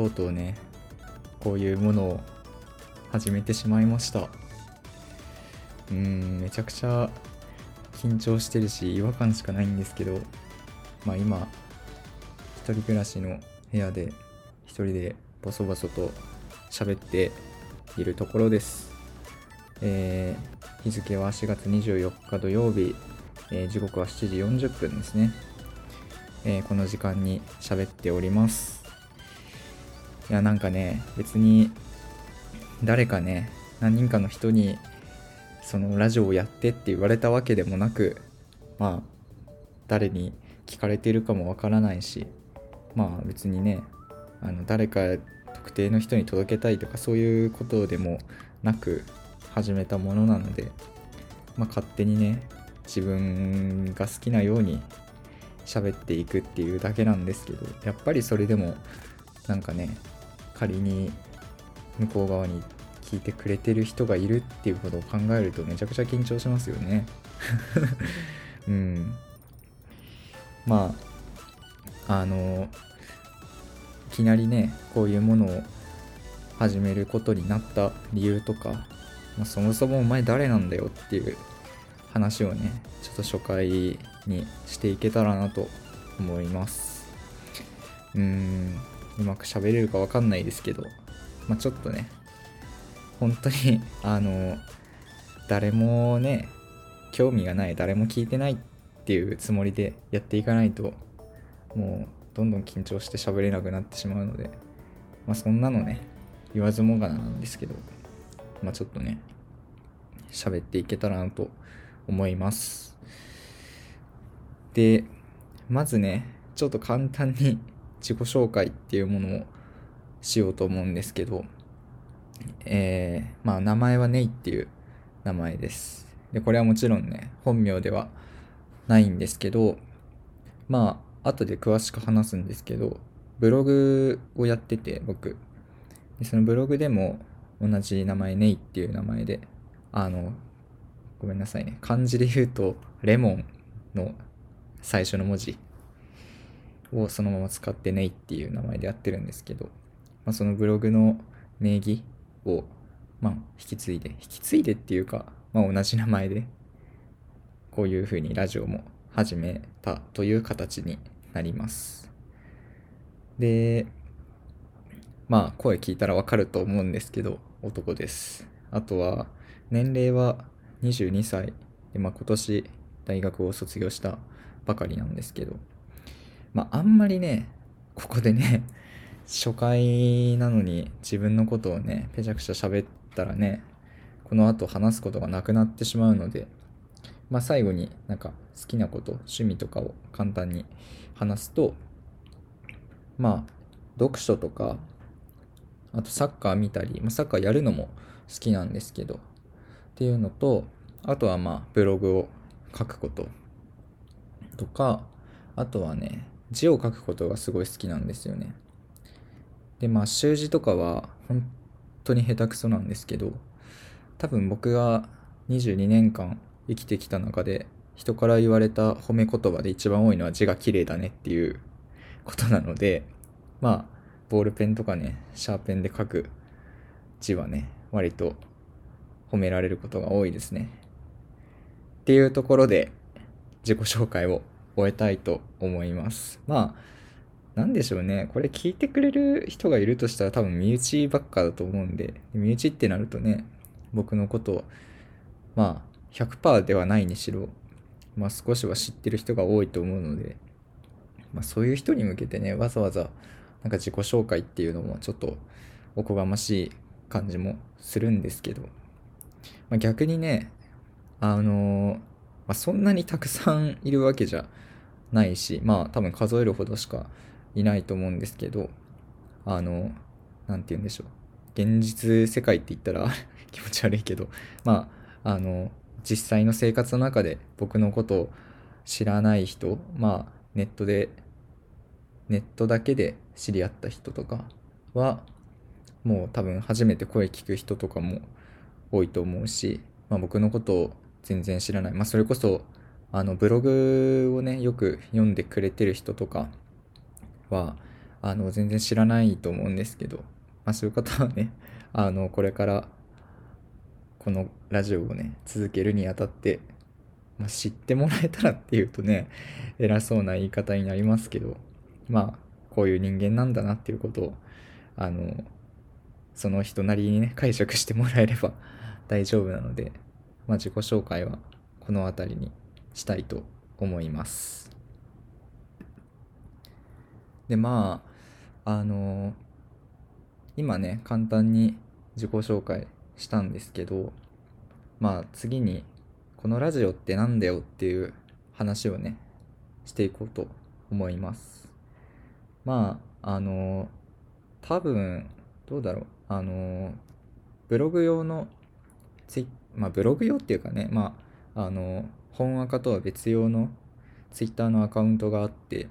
とうとうね、こういうものを始めてしまいました。うーん、めちゃくちゃ緊張してるし、違和感しかないんですけど、まあ今、一人暮らしの部屋で、一人でボソボソと喋っているところです。えー日付は4月24日土曜日、えー時刻は7時40分ですね。えーこの時間に喋っております。いや、なんかね、別に誰かね、何人かの人にそのラジオをやってって言われたわけでもなく、まあ、誰に聞かれてるかもわからないし、まあ別にね、あの誰か特定の人に届けたいとかそういうことでもなく始めたものなので、まあ勝手にね、自分が好きなように喋っていくっていうだけなんですけどやっぱりそれでもなんかね仮に向こう側に聞いてくれてる人がいるっていうことを考えるとめちゃくちゃ緊張しますよね。うん。まああのいきなりねこういうものを始めることになった理由とか、まあ、そもそもお前誰なんだよっていう話をねちょっと初回にしていけたらなと思います。うん。うまく喋れるかわかんないですけどまあちょっとね本当に あの誰もね興味がない誰も聞いてないっていうつもりでやっていかないともうどんどん緊張して喋れなくなってしまうのでまあそんなのね言わずもがななんですけどまあちょっとね喋っていけたらなと思います。で、まずね、ちょっと簡単に自己紹介っていうものをしようと思うんですけど、えー、まあ名前はネイっていう名前です。で、これはもちろんね、本名ではないんですけど、まあ、後で詳しく話すんですけど、ブログをやってて、僕。でそのブログでも同じ名前、ネイっていう名前で、あの、ごめんなさいね。漢字で言うと、レモンの最初の文字をそのまま使ってネイっていう名前でやってるんですけど、まあ、そのブログの名義を、まあ、引き継いで、引き継いでっていうか、まあ、同じ名前で、こういう風にラジオも始めたという形になります。で、まあ、声聞いたらわかると思うんですけど、男です。あとは、年齢は22歳で、まあ、今年大学を卒業したばかりなんですけど、まあ、あんまりねここでね初回なのに自分のことをねぺちゃくちゃ喋ったらねこの後話すことがなくなってしまうので、まあ、最後になんか好きなこと趣味とかを簡単に話すとまあ読書とかあとサッカー見たり、まあ、サッカーやるのも好きなんですけどっていうのとあとはまあブログを書くこととかあとはね字を書くことがすごい好きなんですよねでまあ習字とかは本当に下手くそなんですけど多分僕が22年間生きてきた中で人から言われた褒め言葉で一番多いのは字が綺麗だねっていうことなのでまあボールペンとかねシャーペンで書く字はね割と褒められることが多いですね。っていうところで自己紹介を終えたいと思います。まあ、なんでしょうね。これ聞いてくれる人がいるとしたら多分身内ばっかだと思うんで、身内ってなるとね、僕のことを、まあ、100%ではないにしろ、まあ少しは知ってる人が多いと思うので、まあそういう人に向けてね、わざわざなんか自己紹介っていうのもちょっとおこがましい感じもするんですけど、まあ、逆にね、あのまあ、そんなにたくさんいるわけじゃないし、まあ多分数えるほどしかいないと思うんですけど、あの、なんて言うんでしょう。現実世界って言ったら 気持ち悪いけど、まあ、あの、実際の生活の中で僕のことを知らない人、まあネットで、ネットだけで知り合った人とかは、もう多分初めて声聞く人とかも多いと思うし、まあ、僕のことを全然知らない、まあ、それこそあのブログをねよく読んでくれてる人とかはあの全然知らないと思うんですけど、まあ、そういう方はねあのこれからこのラジオをね続けるにあたって、まあ、知ってもらえたらっていうとね偉そうな言い方になりますけどまあこういう人間なんだなっていうことをあのその人なりにね解釈してもらえれば大丈夫なので、まあ、自己紹介はこの辺りにしたいと思います。でまああの今ね簡単に自己紹介したんですけどまあ次にこのラジオって何だよっていう話をねしていこうと思いますまああの多分どうだろうあのブログ用のツイまあブログ用っていうかねまああの本アカとは別用のツイッターのアカウントがあって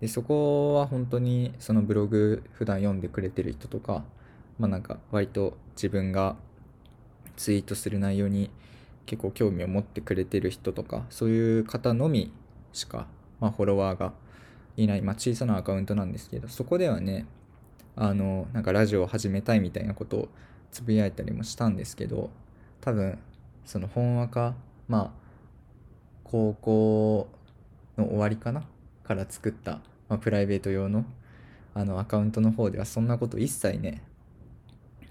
でそこは本当にそのブログ普段読んでくれてる人とかまあなんか割と自分がツイートする内容に結構興味を持ってくれてる人とかそういう方のみしか、まあ、フォロワーがいない、まあ、小さなアカウントなんですけどそこではねあのなんかラジオを始めたいみたいなことをつぶやいたりもしたんですけど多分その本話かまあ高校の終わりかなから作ったまあ、プライベート用のあのアカウントの方ではそんなこと一切ね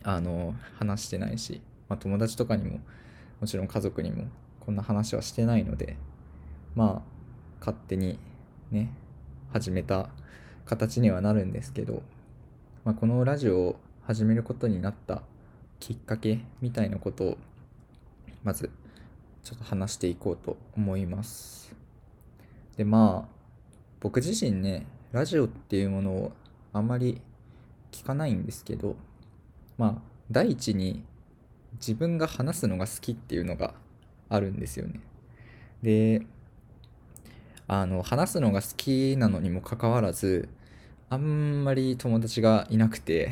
あの話してないし、まあ、友達とかにももちろん家族にもこんな話はしてないのでまあ勝手にね始めた形にはなるんですけど、まあ、このラジオを始めることになったきっかけみたいなことをまずちょっと話していこうと思います。でまあ僕自身ねラジオっていうものをあんまり聞かないんですけどまあ第一に自分が話すのが好きっていうのがあるんですよね。であの話すのが好きなのにもかかわらずあんまり友達がいなくて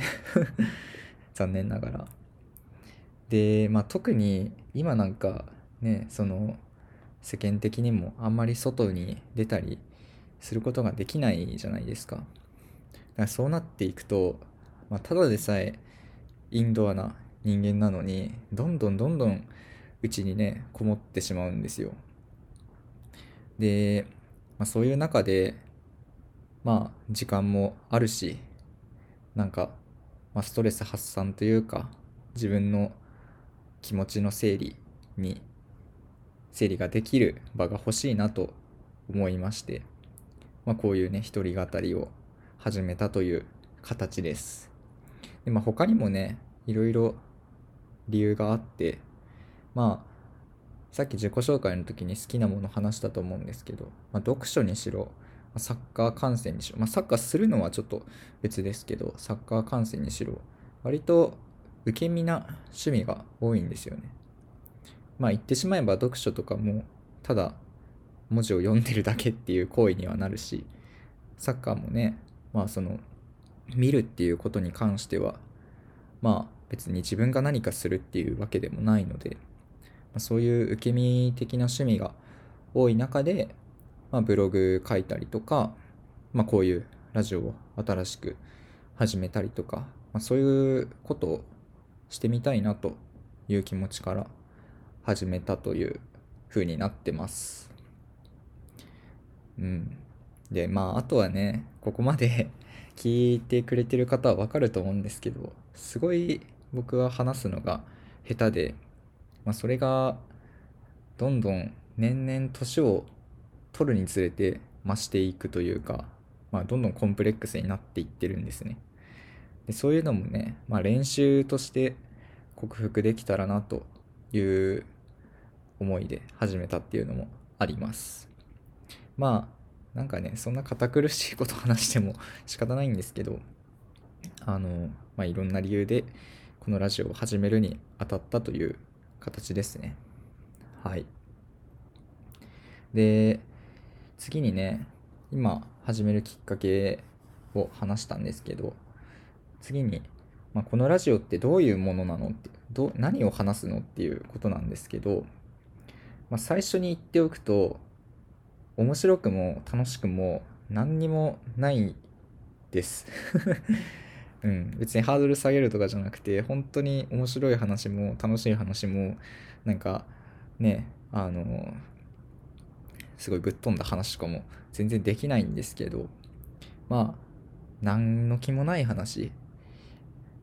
残念ながら。でまあ特に今なんかねその世間的にもあんまり外に出たりすることができないじゃないですか。だからそうなっていくと、まあ、ただでさえインドアな人間なのにどんどんどんどんうちにねこもってしまうんですよ。で、まあ、そういう中でまあ時間もあるしなんか、まあ、ストレス発散というか自分の気持ちの整理に整理ができる場が欲しいなと思いましてまあ、こういうね一人語りを始めたという形です。でまあ、他にもねいろいろ理由があってまあさっき自己紹介の時に好きなもの話したと思うんですけど、まあ、読書にしろサッカー観戦にしろ、まあ、サッカーするのはちょっと別ですけどサッカー観戦にしろ割と受け身な趣味が多いんですよね。まあ言ってしまえば読書とかもただ文字を読んでるだけっていう行為にはなるしサッカーもねまあその見るっていうことに関してはまあ別に自分が何かするっていうわけでもないので、まあ、そういう受け身的な趣味が多い中で、まあ、ブログ書いたりとか、まあ、こういうラジオを新しく始めたりとか、まあ、そういうことをしてみたいなという気持ちから始めたという風になってます。うん。で、まあ、あとはね、ここまで 聞いてくれてる方はわかると思うんですけど、すごい僕は話すのが下手で、まあ、それがどんどん年々年を取るにつれて増していくというか、まあ、どんどんコンプレックスになっていってるんですね。でそういうのもね、まあ、練習として克服できたらなという思いで始めたっていうのもあります。まあなんかねそんな堅苦しいこと話しても仕方ないんですけどあのまあいろんな理由でこのラジオを始めるにあたったという形ですねはいで次にね今始めるきっかけを話したんですけど次に、まあ、このラジオってどういうものなのってど何を話すのっていうことなんですけど、まあ、最初に言っておくと面白くも楽しくも何にもないです。うん、別にハードル下げるとかじゃなくて本当に面白い話も楽しい話もなんかねあのすごいぶっ飛んだ話とかも全然できないんですけどまあ何の気もない話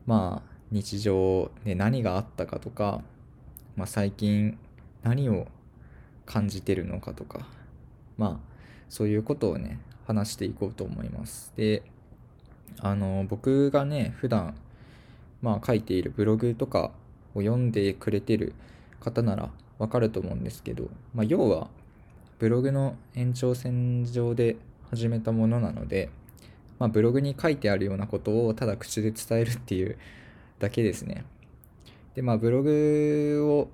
まあ日常で何があったかとか、まあ、最近何を感じてるのかとかまあそういうことをね話していこうと思います。であの僕がね普段まあ書いているブログとかを読んでくれてる方ならわかると思うんですけど、まあ、要はブログの延長線上で始めたものなので、まあ、ブログに書いてあるようなことをただ口で伝えるっていうだけですね。で、まあ、ブログを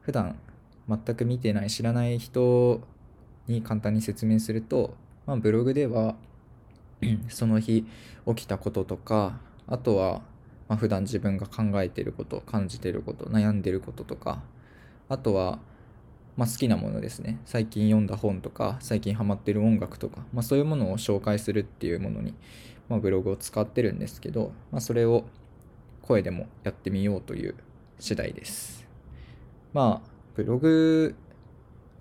普段全く見てない、知らない人に簡単に説明すると、まあ、ブログでは その日起きたこととか、あとは、まあ、普段自分が考えてること、感じてること、悩んでることとか、あとは、まあ、好きなものですね。最近読んだ本とか、最近ハマってる音楽とか、まあ、そういうものを紹介するっていうものに、まあ、ブログを使ってるんですけど、まあ、それを声でもやってみようという次第です。まあ、ブログ、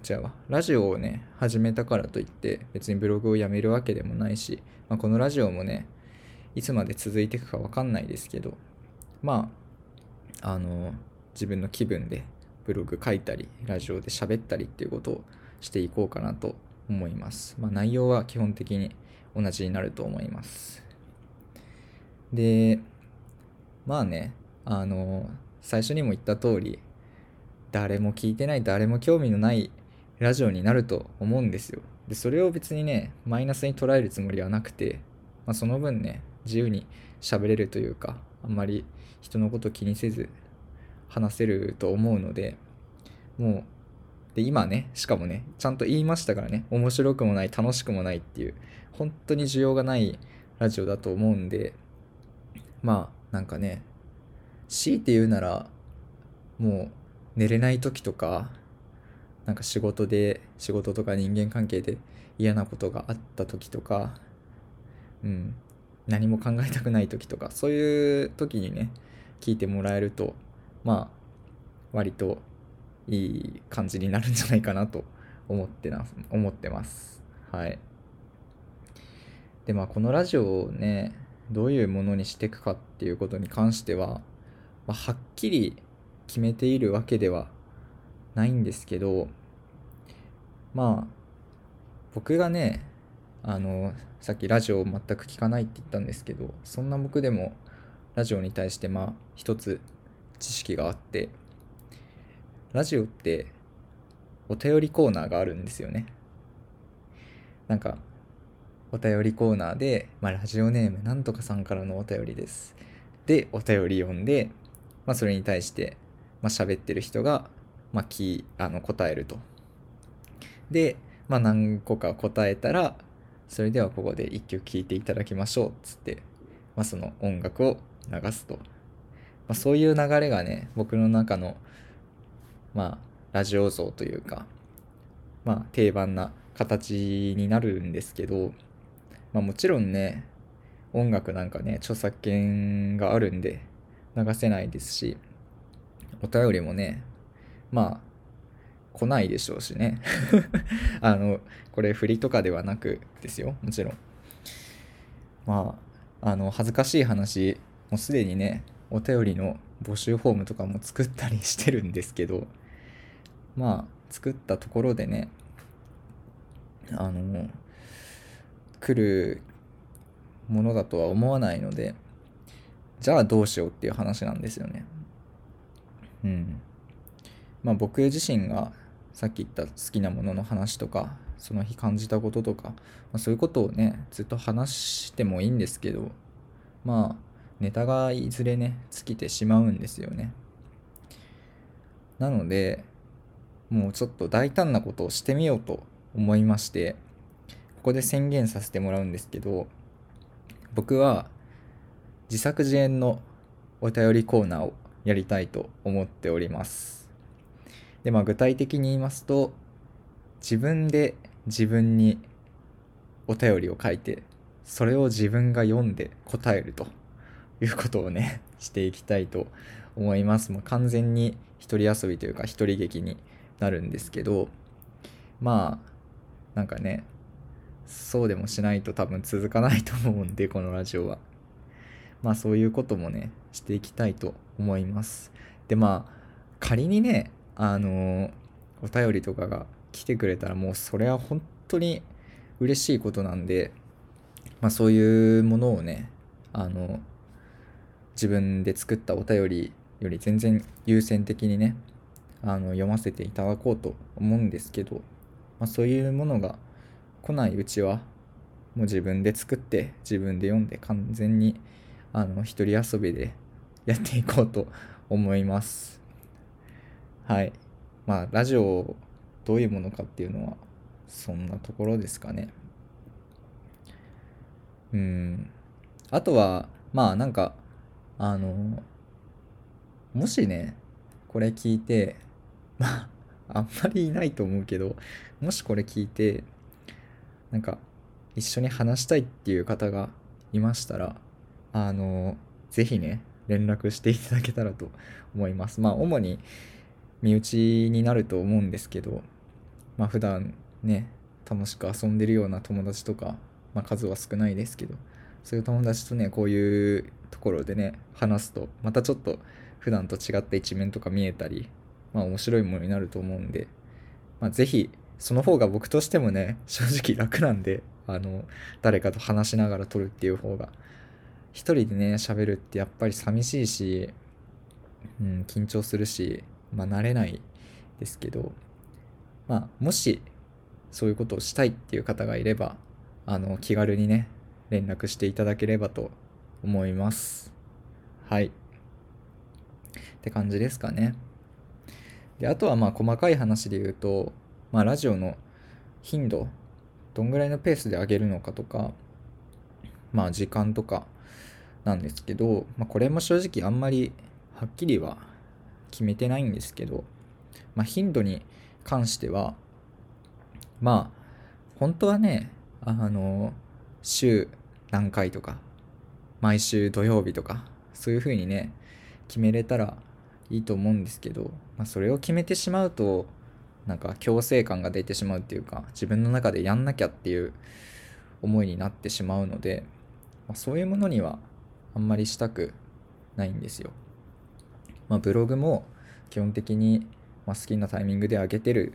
じゃあ、ラジオをね、始めたからといって、別にブログをやめるわけでもないし、まあ、このラジオもね、いつまで続いていくかわかんないですけど、まあ、あの、自分の気分でブログ書いたり、ラジオで喋ったりっていうことをしていこうかなと思います。まあ、内容は基本的に同じになると思います。で、まあね、あの、最初にも言った通り、誰も聞いてない、誰も興味のないラジオになると思うんですよ。で、それを別にね、マイナスに捉えるつもりはなくて、まあ、その分ね、自由に喋れるというか、あんまり人のこと気にせず話せると思うので、もう、で、今ね、しかもね、ちゃんと言いましたからね、面白くもない、楽しくもないっていう、本当に需要がないラジオだと思うんで、まあ、なんかね強いて言うならもう寝れない時とかなんか仕事で仕事とか人間関係で嫌なことがあった時とかうん何も考えたくない時とかそういう時にね聞いてもらえるとまあ割といい感じになるんじゃないかなと思ってな思ってます。はい。でまあこのラジオをねどういうものにしていくかっていうことに関しては、まあ、はっきり決めているわけではないんですけどまあ僕がねあのさっきラジオを全く聞かないって言ったんですけどそんな僕でもラジオに対してまあ一つ知識があってラジオってお便りコーナーがあるんですよねなんかお便りコーナーで、まあ、ラジオネームなんとかさんからのお便りです。で、お便り読んで、まあ、それに対して、まあ、喋ってる人が、まあ、きあの答えると。で、まあ、何個か答えたら、それではここで一曲聴いていただきましょうっ、つって、まあ、その音楽を流すと。まあ、そういう流れがね、僕の中の、まあ、ラジオ像というか、まあ、定番な形になるんですけど、まあもちろんね、音楽なんかね、著作権があるんで流せないですし、お便りもね、まあ、来ないでしょうしね。あの、これ振りとかではなくですよ、もちろん。まあ、あの、恥ずかしい話、もうすでにね、お便りの募集フォームとかも作ったりしてるんですけど、まあ、作ったところでね、あの、来るものだとは思わないのでじゃあどうしようっていう話なんですよね。うん。まあ僕自身がさっき言った好きなものの話とかその日感じたこととか、まあ、そういうことをねずっと話してもいいんですけどまあネタがいずれね尽きてしまうんですよね。なのでもうちょっと大胆なことをしてみようと思いましてここで宣言させてもらうんですけど僕は自作自演のお便りコーナーをやりたいと思っておりますでまあ具体的に言いますと自分で自分にお便りを書いてそれを自分が読んで答えるということをね していきたいと思います。もう完全に一人遊びというか一人劇になるんですけどまあなんかねそうでもしないと多分続かないと思うんでこのラジオはまあそういうこともねしていきたいと思いますでまあ仮にねあのお便りとかが来てくれたらもうそれは本当に嬉しいことなんでまあそういうものをねあの自分で作ったお便りより全然優先的にねあの読ませていただこうと思うんですけど、まあ、そういうものが来ないうちはもう自分で作って自分で読んで完全にあの一人遊びで やっていこうと思います。はい。まあラジオどういうものかっていうのはそんなところですかね。うん。あとはまあなんかあのもしねこれ聞いて まああんまりいないと思うけどもしこれ聞いてなんか一緒に話したいっていう方がいましたらあの是非ね連絡していただけたらと思います。まあ主に身内になると思うんですけどまあ普段ね楽しく遊んでるような友達とか、まあ、数は少ないですけどそういう友達とねこういうところでね話すとまたちょっと普段と違った一面とか見えたりまあ面白いものになると思うんで、まあ、ぜひその方が僕としてもね正直楽なんであの誰かと話しながら撮るっていう方が一人でね喋るってやっぱり寂しいし、うん、緊張するしまあ慣れないですけどまあもしそういうことをしたいっていう方がいればあの気軽にね連絡していただければと思います。はい。って感じですかね。であとはまあ細かい話で言うとまあ、ラジオの頻度どんぐらいのペースで上げるのかとかまあ時間とかなんですけど、まあ、これも正直あんまりはっきりは決めてないんですけど、まあ、頻度に関してはまあ本当はねあの週何回とか毎週土曜日とかそういう風にね決めれたらいいと思うんですけど、まあ、それを決めてしまうとなんか強制感が出てしまうっていうか自分の中でやんなきゃっていう思いになってしまうので、まあ、そういうものにはあんまりしたくないんですよ。まあ、ブログも基本的に、ま好きなタイミングで上げてる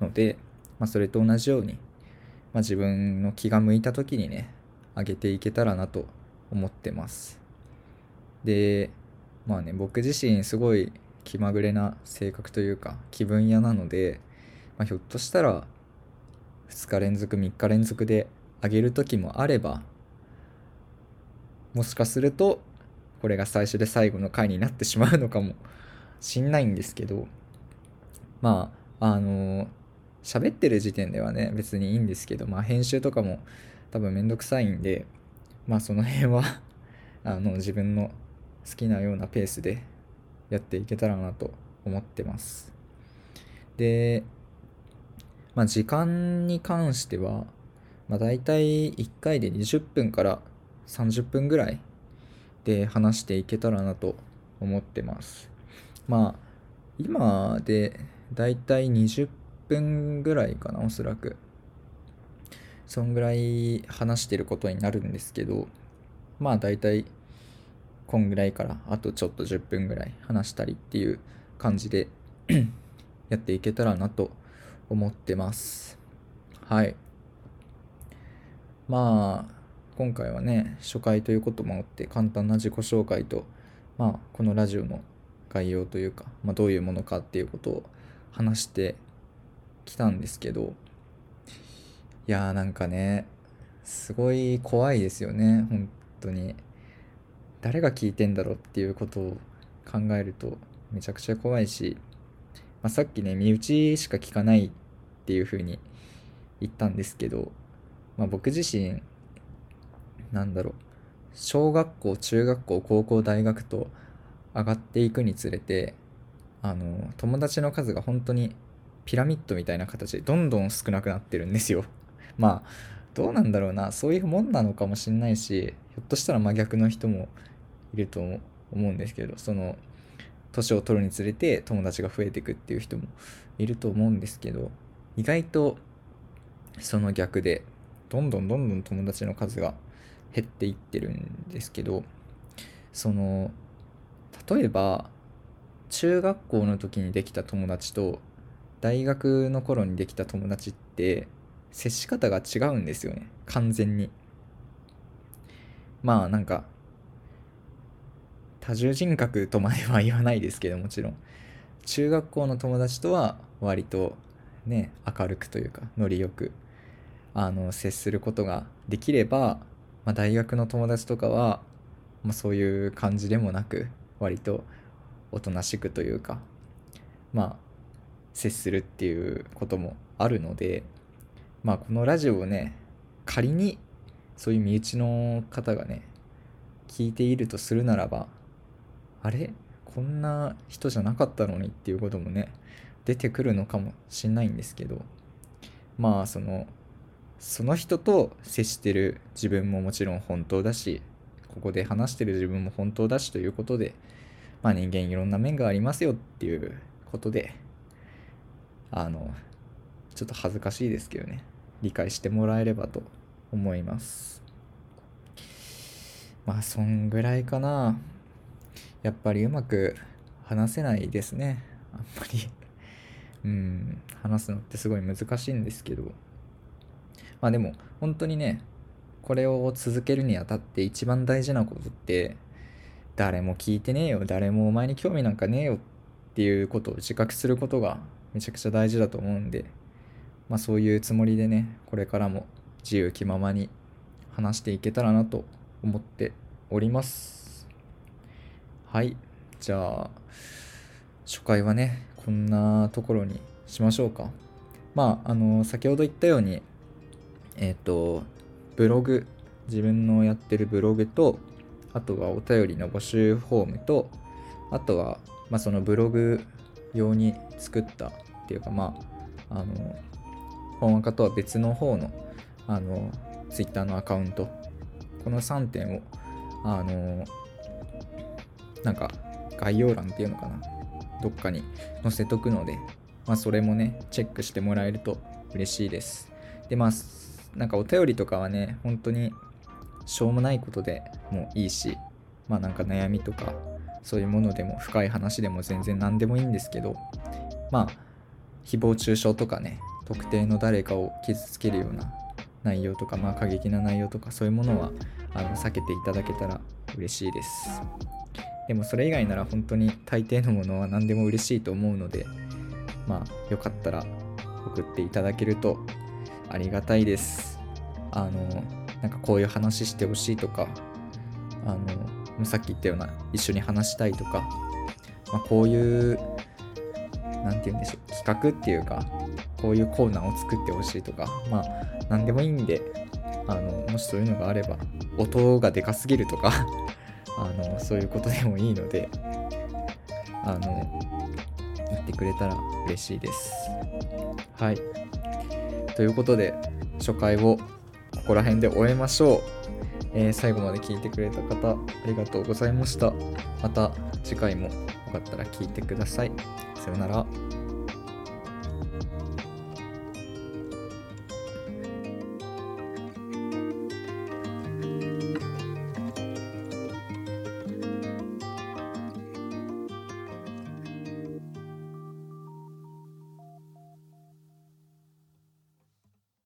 ので、まあ、それと同じように、まあ、自分の気が向いた時にね上げていけたらなと思ってます。でまあね僕自身すごい気まぐれな性格というか気分屋なので、まあ、ひょっとしたら2日連続3日連続であげる時もあればもしかするとこれが最初で最後の回になってしまうのかもしんないんですけどまああの喋ってる時点ではね別にいいんですけどまあ編集とかも多分めんどくさいんでまあその辺は あの自分の好きなようなペースでやっていけたらなと思ってます。で、まあ、時間に関しては、まあ、大体1回で20分から30分ぐらいで話していけたらなと思ってます。まあ、今で大体20分ぐらいかな、おそらく。そんぐらい話してることになるんですけど、まあ大体こんぐらいからあとちょっと10分ぐらい話したりっていう感じで やっていけたらなと思ってますはいまあ今回はね初回ということもあって簡単な自己紹介とまあこのラジオの概要というか、まあ、どういうものかっていうことを話してきたんですけどいやーなんかねすごい怖いですよね本当に。誰が聞いてんだろうっていうことを考えるとめちゃくちゃ怖いし、まあ、さっきね身内しか聞かないっていう風に言ったんですけど、まあ、僕自身なんだろう小学校中学校高校大学と上がっていくにつれてあの友達の数が本当にピラミッドみたいな形でどんどん少なくなってるんですよ。まあどうなんだろうな。そういうもんなのかもしんないしひょっとしたら真逆の人もいると思うんですけどその年を取るにつれて友達が増えてくっていう人もいると思うんですけど意外とその逆でどんどんどんどん友達の数が減っていってるんですけどその例えば中学校の時にできた友達と大学の頃にできた友達って接し方が違うんですよね。完全に。まあなんか多重人格とまでは言わないですけどもちろん。中学校の友達とは割とね明るくというかノリよくあの接することができれば、まあ、大学の友達とかは、まあ、そういう感じでもなく割とおとなしくというかまあ接するっていうこともあるのでまあこのラジオをね仮にそういう身内の方がね聞いているとするならばあれ？こんな人じゃなかったのにっていうこともね出てくるのかもしんないんですけどまあそのその人と接してる自分ももちろん本当だしここで話してる自分も本当だしということでまあ人間いろんな面がありますよっていうことであのちょっと恥ずかしいですけどね。理解してもらえればと思います。まあそんぐらいかな。やっぱりうまく話せないですね。あんまり。うん。話すのってすごい難しいんですけど。まあでも本当にねこれを続けるにあたって一番大事なことって誰も聞いてねえよ誰もお前に興味なんかねえよっていうことを自覚することがめちゃくちゃ大事だと思うんでまあそういうつもりでねこれからも自由気ままに話していけたらなと思っております。はい。じゃあ初回はねこんなところにしましょうか。まああの先ほど言ったようにえっ、ー、とブログ自分のやってるブログとあとはお便りの募集フォームとあとは、まあ、そのブログ用に作ったっていうかまああの本赤とは別の方のあの Twitter のアカウント。この3点をあのなんか概要欄っていうのかな。どっかに載せとくので、まあ、それもねチェックしてもらえると嬉しいです。でまあなんかお便りとかはね本当にしょうもないことでもいいしまあなんか悩みとかそういうものでも深い話でも全然何でもいいんですけどまあ誹謗中傷とかね特定の誰かを傷つけるような内容とかまあ過激な内容とかそういうものはあの避けていただけたら嬉しいです。でもそれ以外なら本当に大抵のものは何でも嬉しいと思うのでまあよかったら送っていただけるとありがたいです。あのなんかこういう話してほしいとかあのさっき言ったような一緒に話したいとか、まあ、こういう何て言うんでしょう。企画っていうかこういうコーナーを作ってほしいとかまあ何でもいいんであのもしそういうのがあれば音がでかすぎるとか あのそういうことでもいいのであの言ってくれたら嬉しいです。はい。ということで初回をここら辺で終えましょう、えー、最後まで聞いてくれた方ありがとうございました。また次回も。よかったら聞いてください。さようなら。